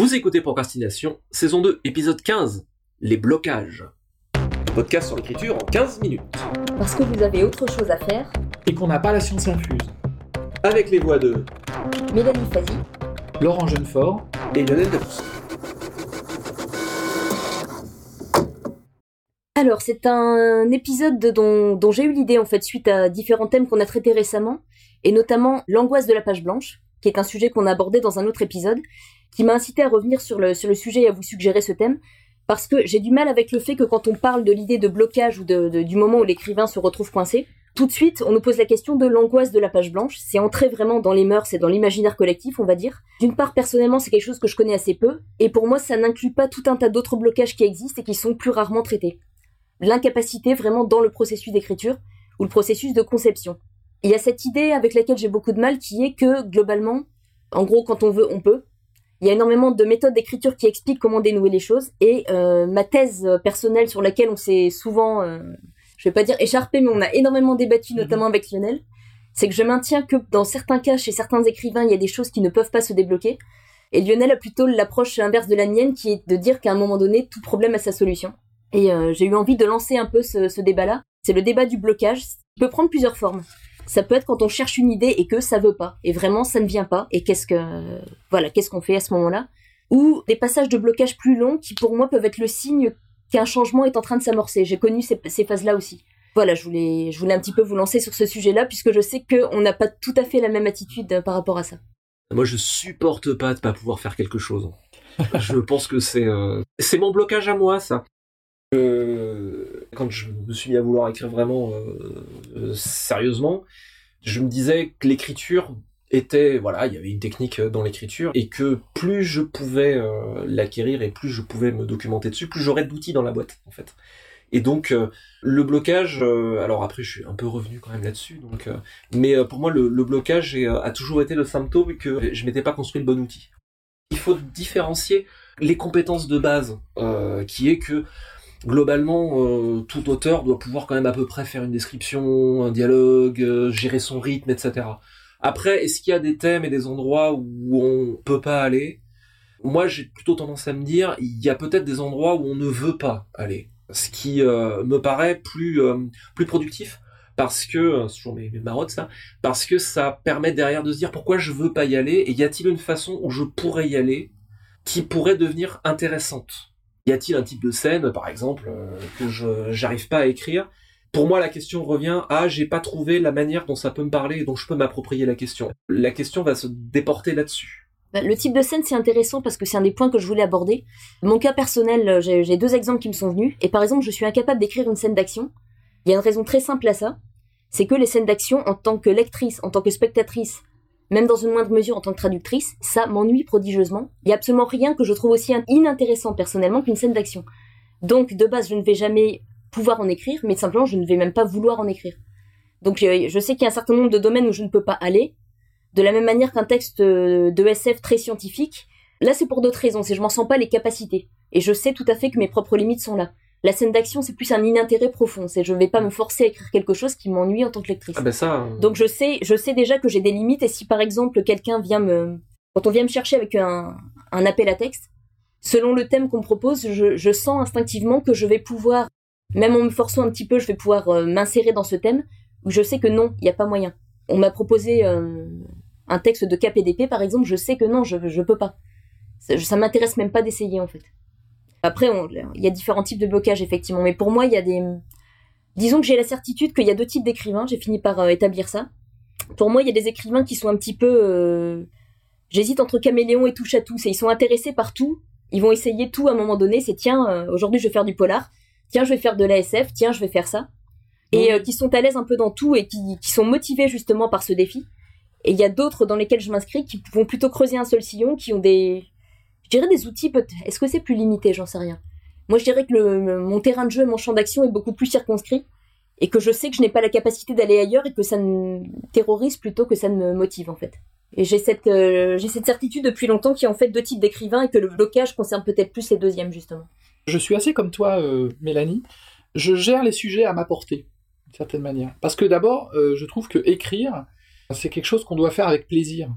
Vous écoutez Procrastination, saison 2, épisode 15, les blocages. Podcast sur l'écriture en 15 minutes. Parce que vous avez autre chose à faire, et qu'on n'a pas la science infuse. Avec les voix de Mélanie Fazi, Laurent Jeunefort, et Lionel Debus. Alors, c'est un épisode dont, dont j'ai eu l'idée en fait suite à différents thèmes qu'on a traités récemment, et notamment l'angoisse de la page blanche, qui est un sujet qu'on a abordé dans un autre épisode, qui m'a incité à revenir sur le, sur le sujet et à vous suggérer ce thème, parce que j'ai du mal avec le fait que quand on parle de l'idée de blocage ou de, du moment où l'écrivain se retrouve coincé, tout de suite on nous pose la question de l'angoisse de la page blanche. C'est entrer vraiment dans les mœurs et dans l'imaginaire collectif, on va dire. D'une part, personnellement, c'est quelque chose que je connais assez peu, et pour moi, ça n'inclut pas tout un tas d'autres blocages qui existent et qui sont plus rarement traités. L'incapacité vraiment dans le processus d'écriture ou le processus de conception. Il y a cette idée avec laquelle j'ai beaucoup de mal qui est que, globalement, en gros, quand on veut, on peut. Il y a énormément de méthodes d'écriture qui expliquent comment dénouer les choses. Et euh, ma thèse euh, personnelle sur laquelle on s'est souvent, euh, je vais pas dire écharpé, mais on a énormément débattu, notamment avec Lionel, c'est que je maintiens que dans certains cas, chez certains écrivains, il y a des choses qui ne peuvent pas se débloquer. Et Lionel a plutôt l'approche inverse de la mienne, qui est de dire qu'à un moment donné, tout problème a sa solution. Et euh, j'ai eu envie de lancer un peu ce, ce débat-là. C'est le débat du blocage. Il peut prendre plusieurs formes. Ça peut être quand on cherche une idée et que ça veut pas, et vraiment ça ne vient pas, et qu'est-ce que, voilà, qu'est-ce qu'on fait à ce moment-là? Ou des passages de blocage plus longs qui pour moi peuvent être le signe qu'un changement est en train de s'amorcer. J'ai connu ces, phases-là aussi. Voilà, je voulais, je voulais un petit peu vous lancer sur ce sujet-là, puisque je sais qu'on n'a pas tout à fait la même attitude euh, par rapport à ça. Moi, je supporte pas de pas pouvoir faire quelque chose. je pense que c'est euh, c'est mon blocage à moi, ça. Euh, quand je me suis mis à vouloir écrire vraiment euh, euh, sérieusement, je me disais que l'écriture était voilà, il y avait une technique dans l'écriture et que plus je pouvais euh, l'acquérir et plus je pouvais me documenter dessus, plus j'aurais d'outils dans la boîte en fait. Et donc euh, le blocage, euh, alors après je suis un peu revenu quand même là-dessus, donc euh, mais euh, pour moi le, blocage euh, a toujours été le symptôme que je m'étais pas construit le bon outil. Il faut différencier les compétences de base, euh, qui est que globalement euh, tout auteur doit pouvoir quand même à peu près faire une description, un dialogue, euh, gérer son rythme, etc. Après, est-ce qu'il y a des thèmes et des endroits où on peut pas aller? Moi, j'ai plutôt tendance à me dire, il y a peut-être des endroits où on ne veut pas aller, ce qui euh, me paraît plus euh, plus productif parce que c'est toujours mes, mes marottes ça, parce que ça permet derrière de se dire pourquoi je veux pas y aller et y a-t-il une façon où je pourrais y aller qui pourrait devenir intéressante? Y a-t-il un type de scène, par exemple, euh, que je j'arrive pas à écrire? Pour moi, la question revient à j'ai pas trouvé la manière dont ça peut me parler et dont je peux m'approprier la question. La question va se déporter là-dessus. Bah, Le type de scène, c'est intéressant parce que c'est un des points que je voulais aborder. Mon cas personnel, euh, j'ai j'ai deux exemples qui me sont venus. Et par exemple, je suis incapable d'écrire une scène d'action. Il y a une raison très simple à ça. C'est que les scènes d'action, en tant que lectrice, en tant que spectatrice, même dans une moindre mesure en tant que traductrice, ça m'ennuie prodigieusement. Il y a absolument rien que je trouve aussi in- inintéressant personnellement qu'une scène d'action. Donc, de base, je ne vais jamais pouvoir en écrire, mais simplement, je ne vais même pas vouloir en écrire. Donc, euh, je sais qu'il y a un certain nombre de domaines où je ne peux pas aller, de la même manière qu'un texte euh, de SF très scientifique, là c'est pour d'autres raisons, c'est je m'en sens pas les capacités. Et je sais tout à fait que mes propres limites sont là. La scène d'action, c'est plus un inintérêt profond, c'est je vais pas me forcer à écrire quelque chose qui m'ennuie en tant que lectrice. Ah ben ça. euh, Donc je sais, je sais déjà que j'ai des limites et si par exemple quelqu'un vient me, quand on vient me chercher avec un, un appel à texte, selon le thème qu'on propose, je, je sens instinctivement que je vais pouvoir, même en me forçant un petit peu, je vais pouvoir euh, m'insérer dans ce thème je sais que non, il n'y a pas moyen. On m'a proposé euh, un texte de KPDP par exemple, je sais que non, je je peux pas. Ça, ça m'intéresse même pas d'essayer en fait. Après, il y a différents types de blocages effectivement, mais pour moi, il y a des Disons que j'ai la certitude qu'il y a deux types d'écrivains, j'ai fini par euh, établir ça. Pour moi, il y a des écrivains qui sont un petit peu... euh, J'hésite entre caméléon et touche à tout. C'est ils sont intéressés par tout, ils vont essayer tout à un moment donné. C'est tiens, euh, aujourd'hui je vais faire du polar, tiens, je vais faire de l'ASF, tiens, je vais faire ça. Et qui sont à l'aise un peu dans tout et qui, qui sont motivés justement par ce défi. Et il y a d'autres dans lesquels je m'inscris qui vont plutôt creuser un seul sillon, qui ont des... Je dirais des outils peut-être. Est-ce que c'est plus limité? J'en sais rien. Moi, je dirais que le, mon terrain de jeu et mon champ d'action est beaucoup plus circonscrit et que je sais que je n'ai pas la capacité d'aller ailleurs et que ça me terrorise plutôt que ça me motive en fait. Et j'ai cette, euh, cette certitude depuis longtemps qu'il y a en fait deux types d'écrivains et que le blocage concerne peut-être plus les deuxièmes justement. Je suis assez comme toi, euh, Mélanie. Je gère les sujets à ma portée, d'une certaine manière. Parce que d'abord, euh, je trouve que écrire, c'est quelque chose qu'on doit faire avec plaisir.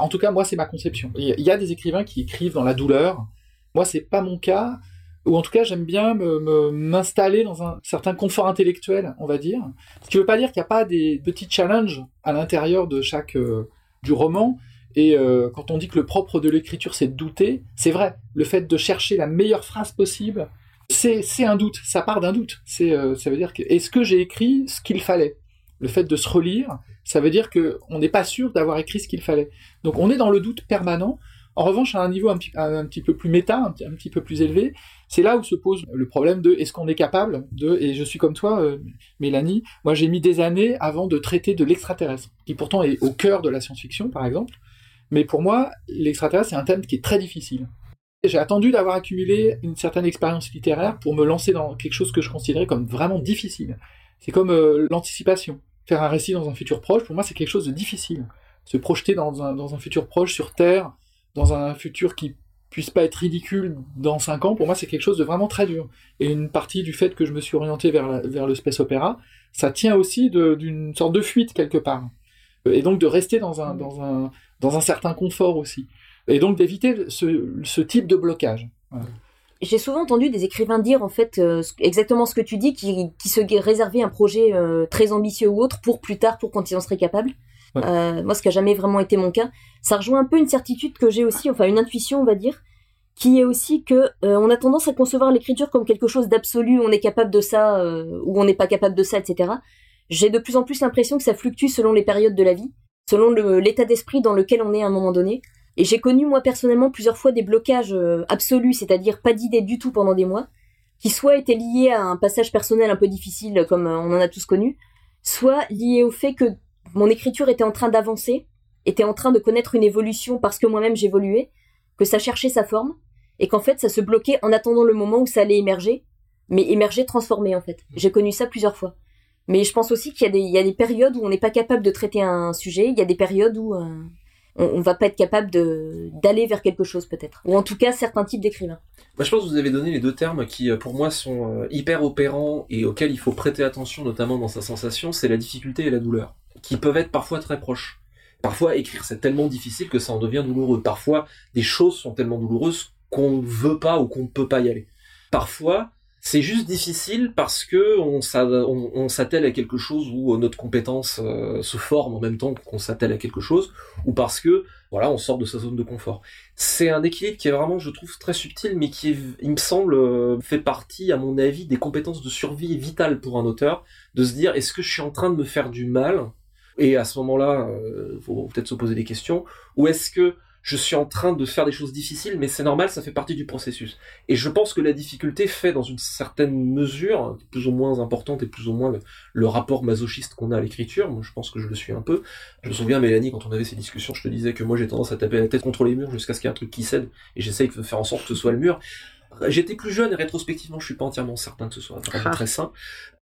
En tout cas, moi, c'est ma conception. Il y a des écrivains qui écrivent dans la douleur. Moi, c'est pas mon cas. Ou en tout cas, j'aime bien m'installer dans un certain confort intellectuel, on va dire. Ce qui veut pas dire qu'il n'y a pas des petits challenges à l'intérieur de chaque euh, du roman. Et euh, quand on dit que le propre de l'écriture, c'est de douter, c'est vrai. Le fait de chercher la meilleure phrase possible, c'est un doute. Ça part d'un doute. C'est euh, ça veut dire que est-ce que j'ai écrit ce qu'il fallait? Le fait de se relire, ça veut dire que on n'est pas sûr d'avoir écrit ce qu'il fallait. Donc on est dans le doute permanent. En revanche, à un niveau un petit, peu plus méta, un petit, un petit peu plus élevé, c'est là où se pose le problème de est-ce qu'on est capable de, et je suis comme toi, euh, Mélanie, moi j'ai mis des années avant de traiter de l'extraterrestre, qui pourtant est au cœur de la science-fiction, par exemple, mais pour moi, l'extraterrestre, c'est un thème qui est très difficile. J'ai attendu d'avoir accumulé une certaine expérience littéraire pour me lancer dans quelque chose que je considérais comme vraiment difficile. C'est comme euh, l'anticipation. Faire un récit dans un futur proche, pour moi, c'est quelque chose de difficile. Se projeter dans un, dans un futur proche sur Terre, dans un futur qui puisse pas être ridicule dans cinq ans, pour moi, c'est quelque chose de vraiment très dur. Et une partie du fait que je me suis orienté vers, vers le space opéra, ça tient aussi d'une sorte de fuite quelque part. Et donc de rester dans un, dans un, dans un certain confort aussi. Et donc d'éviter ce, ce, type de blocage. J'ai souvent entendu des écrivains dire en fait euh, exactement ce que tu dis, qui, qui se réservaient un projet euh, très ambitieux ou autre pour plus tard, pour quand ils en seraient capables. Euh, moi, ce qui a jamais vraiment été mon cas, ça rejoint un peu une certitude que j'ai aussi, enfin une intuition, on va dire, qui est aussi que on a tendance à concevoir l'écriture comme quelque chose d'absolu, on est capable de ça ou on n'est pas capable de ça, etc. J'ai de plus en plus l'impression que ça fluctue selon les périodes de la vie, selon l'état d'esprit dans lequel on est à un moment donné. Et j'ai connu moi personnellement plusieurs fois des blocages absolus, c'est-à-dire pas d'idée du tout pendant des mois, qui soit étaient liés à un passage personnel un peu difficile, comme on en a tous connu, soit liés au fait que mon écriture était en train d'avancer, était en train de connaître une évolution parce que moi-même j'évoluais, que ça cherchait sa forme, et qu'en fait ça se bloquait en attendant le moment où ça allait émerger, mais émerger transformé en fait. J'ai connu ça plusieurs fois. Mais je pense aussi qu'il y, a des périodes où on n'est pas capable de traiter un sujet, il y a des périodes où euh, on, va pas être capable d'aller vers quelque chose peut-être, ou en tout cas certains types d'écrivains. Moi, je pense que vous avez donné les deux termes qui, euh, pour moi, sont euh, hyper opérants et auxquels il faut prêter attention, notamment dans sa sensation, c'est la difficulté et la douleur qui peuvent être parfois très proches. Parfois, écrire, c'est tellement difficile que ça en devient douloureux. Parfois, des choses sont tellement douloureuses qu'on ne veut pas ou qu'on ne peut pas y aller. Parfois, c'est juste difficile parce que on, s'attelle à quelque chose où notre compétence euh, se forme en même temps qu'on s'attelle à quelque chose, ou parce que voilà, on sort de sa zone de confort. C'est un équilibre qui est vraiment, je trouve, très subtil, mais qui, il me semble, euh, fait partie, à mon avis, des compétences de survie vitales pour un auteur, de se dire est-ce que je suis en train de me faire du mal? Et à ce moment-là, il euh, faut peut-être se poser des questions. Ou est-ce que je suis en train de faire des choses difficiles, mais c'est normal, ça fait partie du processus. Et je pense que la difficulté fait, dans une certaine mesure, plus ou moins importante et plus ou moins le, rapport masochiste qu'on a à l'écriture. Moi, je pense que je le suis un peu. Je me souviens, Mélanie, quand on avait ces discussions, je te disais que moi, j'ai tendance à taper la tête contre les murs jusqu'à ce qu'il y ait un truc qui cède, et j'essaye de faire en sorte que ce soit le mur. J'étais plus jeune et rétrospectivement, je suis pas entièrement certain que ce soit vraiment ah. très sain.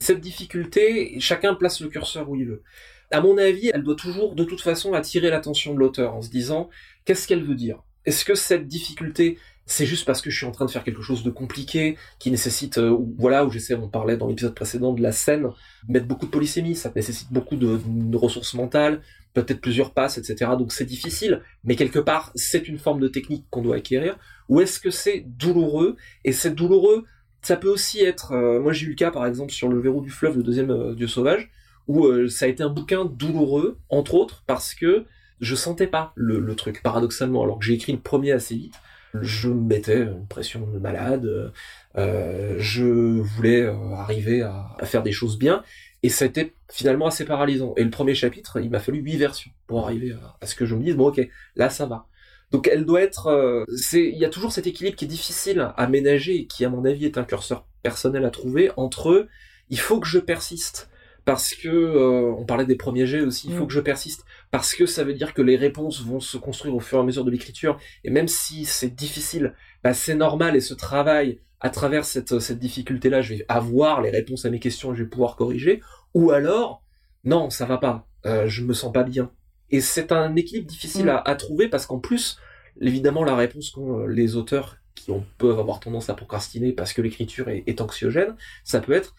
Cette difficulté, chacun place le curseur où il veut à mon avis, elle doit toujours, de toute façon, attirer l'attention de l'auteur en se disant qu'est-ce qu'elle veut dire? Est-ce que cette difficulté, c'est juste parce que je suis en train de faire quelque chose de compliqué, qui nécessite, euh, voilà, où j'essaie, on parlait dans l'épisode précédent de la scène, mettre beaucoup de polysémie, ça nécessite beaucoup de, ressources mentales, peut-être plusieurs passes, etc. Donc c'est difficile, mais quelque part, c'est une forme de technique qu'on doit acquérir. Ou est-ce que c'est douloureux? Et c'est douloureux, ça peut aussi être, euh, moi j'ai eu le cas par exemple sur le verrou du fleuve, le deuxième euh, dieu sauvage, où euh, ça a été un bouquin douloureux, entre autres, parce que je sentais pas le, truc, paradoxalement. Alors que j'ai écrit le premier assez vite, je me mettais une pression de malade, euh, je voulais euh, arriver à, faire des choses bien, et été finalement assez paralysant. Et le premier chapitre, il m'a fallu huit versions pour arriver à, ce que je me dise, bon ok, là ça va. Donc elle doit être, il y a toujours cet équilibre qui est difficile à ménager et qui à mon avis est un curseur personnel à trouver entre il faut que je persiste parce que euh, on parlait des premiers jets aussi, il faut mm. que je persiste parce que ça veut dire que les réponses vont se construire au fur et à mesure de l'écriture et même si c'est difficile, bah c'est normal et ce travail à travers cette cette difficulté là, je vais avoir les réponses à mes questions et je vais pouvoir corriger ou alors non, ça va pas, euh, je me sens pas bien. Et c'est un équilibre difficile mm. à, trouver parce qu'en plus, évidemment, la réponse qu'ont euh, les auteurs qui ont, peuvent avoir tendance à procrastiner parce que l'écriture est, est anxiogène, ça peut être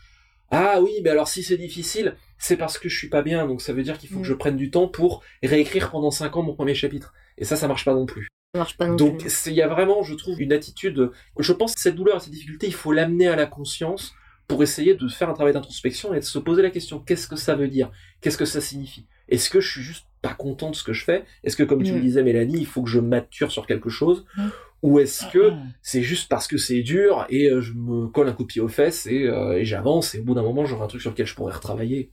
Ah oui, mais alors si c'est difficile, c'est parce que je suis pas bien, donc ça veut dire qu'il faut Mm. que je prenne du temps pour réécrire pendant 5 ans mon premier chapitre. Et ça, ça marche pas non plus. Ça marche pas non Donc il y a vraiment, je trouve, une attitude. Je pense que cette douleur et cette difficulté, il faut l'amener à la conscience pour essayer de faire un travail d'introspection et de se poser la question qu'est-ce que ça veut dire? Qu'est-ce que ça signifie? Est-ce que je suis juste pas content de ce que je fais? Est-ce que, comme tu Mm. le disais, Mélanie, il faut que je mature sur quelque chose? Mm. Ou est-ce que c'est juste parce que c'est dur et euh, je me colle un coup de pied aux fesses et, euh, et j'avance et au bout d'un moment j'aurai un truc sur lequel je pourrais retravailler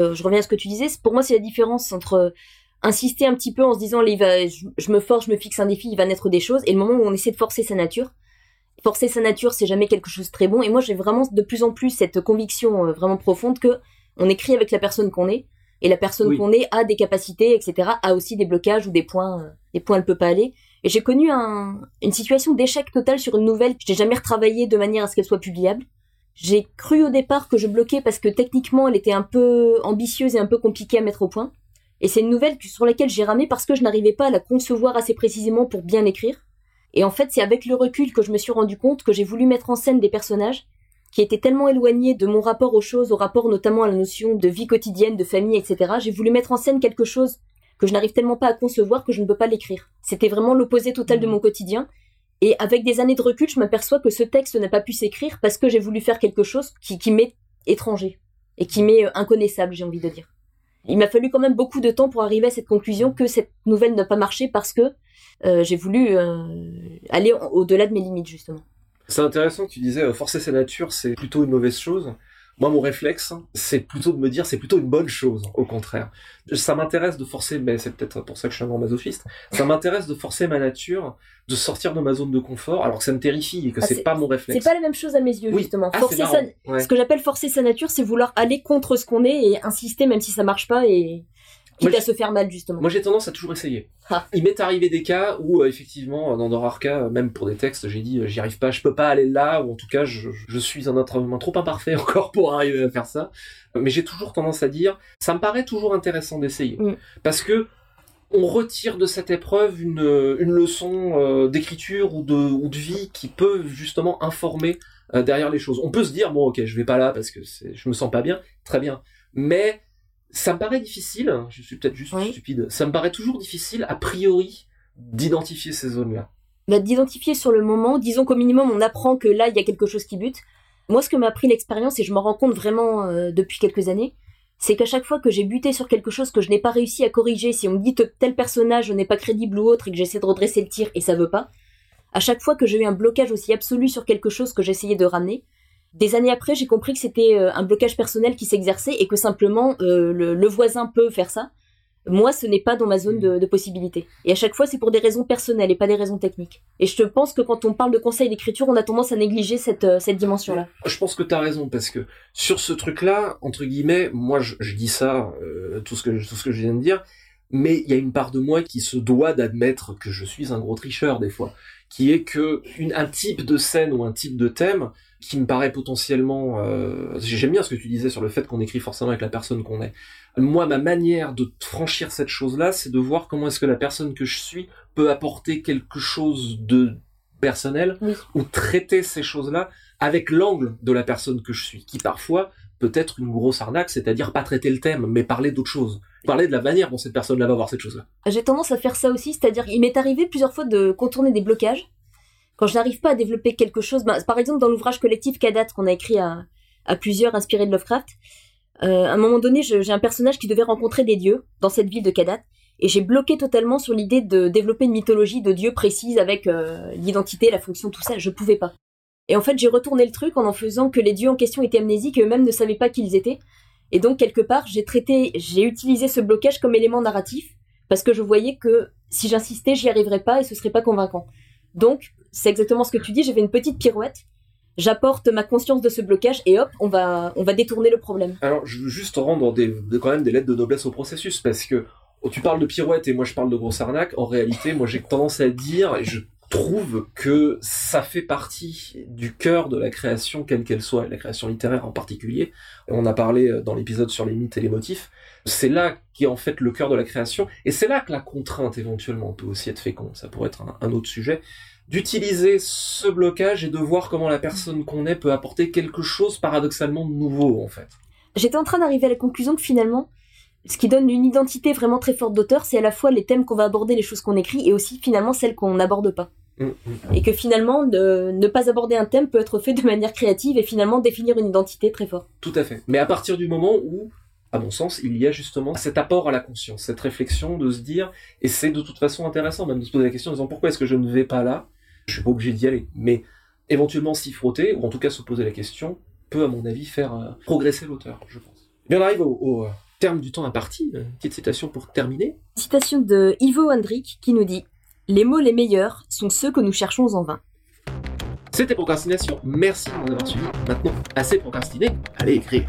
Euh, je reviens à ce que tu disais. Pour moi, c'est la différence entre insister un petit peu en se disant, allez, il va- je, je me force, je me fixe un défi, il va naître des choses, et le moment où on essaie de forcer sa nature. Forcer sa nature, c'est jamais quelque chose de très bon. Et moi, j'ai vraiment de plus en plus cette conviction euh, vraiment profonde que on écrit avec la personne qu'on est, et la personne Oui. qu'on est a des capacités, etc., a aussi des blocages ou des points, des points elle peut pas aller. Et j'ai connu un- une situation d'échec total sur une nouvelle. Je n'ai jamais retravaillé de manière à ce qu'elle soit publiable. J'ai cru au départ que je bloquais parce que techniquement elle était un peu ambitieuse et un peu compliquée à mettre au point. Et c'est une nouvelle que- sur laquelle j'ai ramé parce que je n'arrivais pas à la concevoir assez précisément pour bien l'écrire. Et en fait, c'est avec le recul que je me suis rendu compte que j'ai voulu mettre en scène des personnages qui étaient tellement éloignés de mon rapport aux choses, au rapport notamment à la notion de vie quotidienne, de famille, etc. J'ai voulu mettre en scène quelque chose que je n'arrive tellement pas à concevoir que je ne peux pas l'écrire. C'était vraiment l'opposé total de Mhm. mon quotidien. Et avec des années de recul, je m'aperçois que ce texte n'a pas pu s'écrire parce que j'ai voulu faire quelque chose qui, qui m'est étranger et qui m'est euh, inconnaissable, j'ai envie de dire. Il m'a fallu quand même beaucoup de temps pour arriver à cette conclusion que cette nouvelle n'a pas marché parce que euh, j'ai voulu euh, aller au-delà de mes limites, justement. C'est intéressant que tu disais euh, forcer sa nature, c'est plutôt une mauvaise chose. Moi, mon réflexe, c'est plutôt de me dire c'est plutôt une bonne chose, au contraire. Ça m'intéresse de forcer, mais c'est peut-être pour ça que je suis un grand masochiste, ça m'intéresse de forcer ma nature, de sortir de ma zone de confort, alors que ça me terrifie et que Ah, c'est c'est- pas mon C'est réflexe. pas la même chose à mes yeux, Oui. justement. Ah, forcer c'est sa... marrant. Ouais. Ce que j'appelle forcer sa nature, c'est vouloir aller contre ce qu'on est et insister même si ça marche pas et quitte Moi, à se faire mal, justement. Moi, j'ai tendance à toujours essayer. Ah. Il m'est arrivé des cas où, euh, effectivement, dans de rares cas, même pour des textes, j'ai dit, euh, j'y arrive pas, je peux pas aller là, ou en tout cas, je, je suis un être humain trop imparfait encore pour arriver à faire ça. Mais j'ai toujours tendance à dire, ça me paraît toujours intéressant d'essayer. Mm. Parce que, on retire de cette épreuve une, une leçon euh, d'écriture ou de, ou de vie qui peut justement informer euh, derrière les choses. On peut se dire, bon, ok, je vais pas là parce que je me sens pas bien, très bien. Mais ça me paraît difficile, je suis peut-être juste Oui. stupide, ça me paraît toujours difficile, a priori, d'identifier ces zones-là. bah, d'identifier sur le moment, disons qu'au minimum on apprend que là il y a quelque chose qui bute. Moi ce que m'a appris l'expérience et je m'en rends compte vraiment euh, depuis quelques années, c'est qu'à chaque fois que j'ai buté sur quelque chose que je n'ai pas réussi à corriger, si on me dit que tel personnage n'est pas crédible ou autre et que j'essaie de redresser le tir et ça veut pas, à chaque fois que j'ai eu un blocage aussi absolu sur quelque chose que j'essayais de ramener, des années après j'ai compris que c'était euh, un blocage personnel qui s'exerçait et que simplement euh, le, le voisin peut faire ça. Moi, ce n'est pas dans ma zone de, de possibilité. Et à chaque fois, c'est pour des raisons personnelles et pas des raisons techniques. Et je pense que quand on parle de conseil d'écriture, on a tendance à négliger cette, euh, cette dimension-là. Je pense que t'as raison, parce que sur ce truc-là, entre guillemets, moi je, je dis ça, euh, tout, ce que, tout ce que je viens de dire, mais il y a une part de moi qui se doit d'admettre que je suis un gros tricheur des fois, qui est que une, un type de scène ou un type de thème qui me paraît potentiellement... Euh, J'aime bien ce que tu disais sur le fait qu'on écrit forcément avec la personne qu'on est. Moi, ma manière de franchir cette chose-là, c'est de voir comment est-ce que la personne que je suis peut apporter quelque chose de personnel Oui. ou traiter ces choses-là avec l'angle de la personne que je suis, qui parfois peut être une grosse arnaque, c'est-à-dire pas traiter le thème, mais parler d'autre chose. Parler de la manière dont cette personne-là va voir cette chose-là. J'ai tendance à faire ça aussi, c'est-à-dire il m'est arrivé plusieurs fois de contourner des blocages. Quand je n'arrive pas à développer quelque chose, ben, par exemple dans l'ouvrage collectif Kadat qu'on a écrit à, plusieurs inspiré de Lovecraft, euh, à un moment donné j'ai un personnage qui devait rencontrer des dieux dans cette ville de Kadat, et j'ai bloqué totalement sur l'idée de développer une mythologie de dieux précise avec euh, l'identité, la fonction, tout ça, je pouvais pas. Et en fait j'ai retourné le truc en en faisant que les dieux en question étaient amnésiques et eux-mêmes ne savaient pas qui ils étaient. Et donc quelque part j'ai traité, j'ai utilisé ce blocage comme élément narratif parce que je voyais que si j'insistais, j'y arriverais pas et ce serait pas convaincant. Donc, c'est exactement ce que tu dis, j'ai fait une petite pirouette, j'apporte ma conscience de ce blocage et hop, on va, on va détourner le problème. Alors, je veux juste rendre quand même des lettres de noblesse au processus, parce que oh, tu parles de pirouette et moi je parle de grosse arnaque. En réalité, moi j'ai tendance à dire, et je trouve que ça fait partie du cœur de la création, quelle qu'elle soit, et la création littéraire en particulier. On a parlé euh, dans l'épisode sur les mythes et les motifs. C'est là qui est en fait le cœur de la création, et c'est là que la contrainte éventuellement peut aussi être féconde. Ça pourrait être un autre sujet d'utiliser ce blocage et de voir comment la personne qu'on est peut apporter quelque chose paradoxalement nouveau en fait. J'étais en train d'arriver à la conclusion que finalement, ce qui donne une identité vraiment très forte d'auteur, c'est à la fois les thèmes qu'on va aborder, les choses qu'on écrit, et aussi finalement celles qu'on n'aborde pas. Mm, mm. Et que finalement, de, ne pas aborder un thème peut être fait de manière créative et finalement définir une identité très forte. Tout à fait. Mais à partir du moment où, à mon sens, il y a justement cet apport à la conscience, cette réflexion de se dire, et c'est de toute façon intéressant même de se poser la question en disant pourquoi est-ce que je ne vais pas là? Je suis pas obligé d'y aller. Mais éventuellement s'y frotter, ou en tout cas se poser la question, peut à mon avis faire euh, progresser l'auteur, je pense. Bien, on arrive au, au, euh, terme du temps imparti. Une petite citation pour terminer. Citation de Ivo Hendrik qui nous dit Les mots les meilleurs sont ceux que nous cherchons en vain. C'était Procrastination. Merci de nous avoir suivis. Maintenant, assez procrastiné, allez écrire.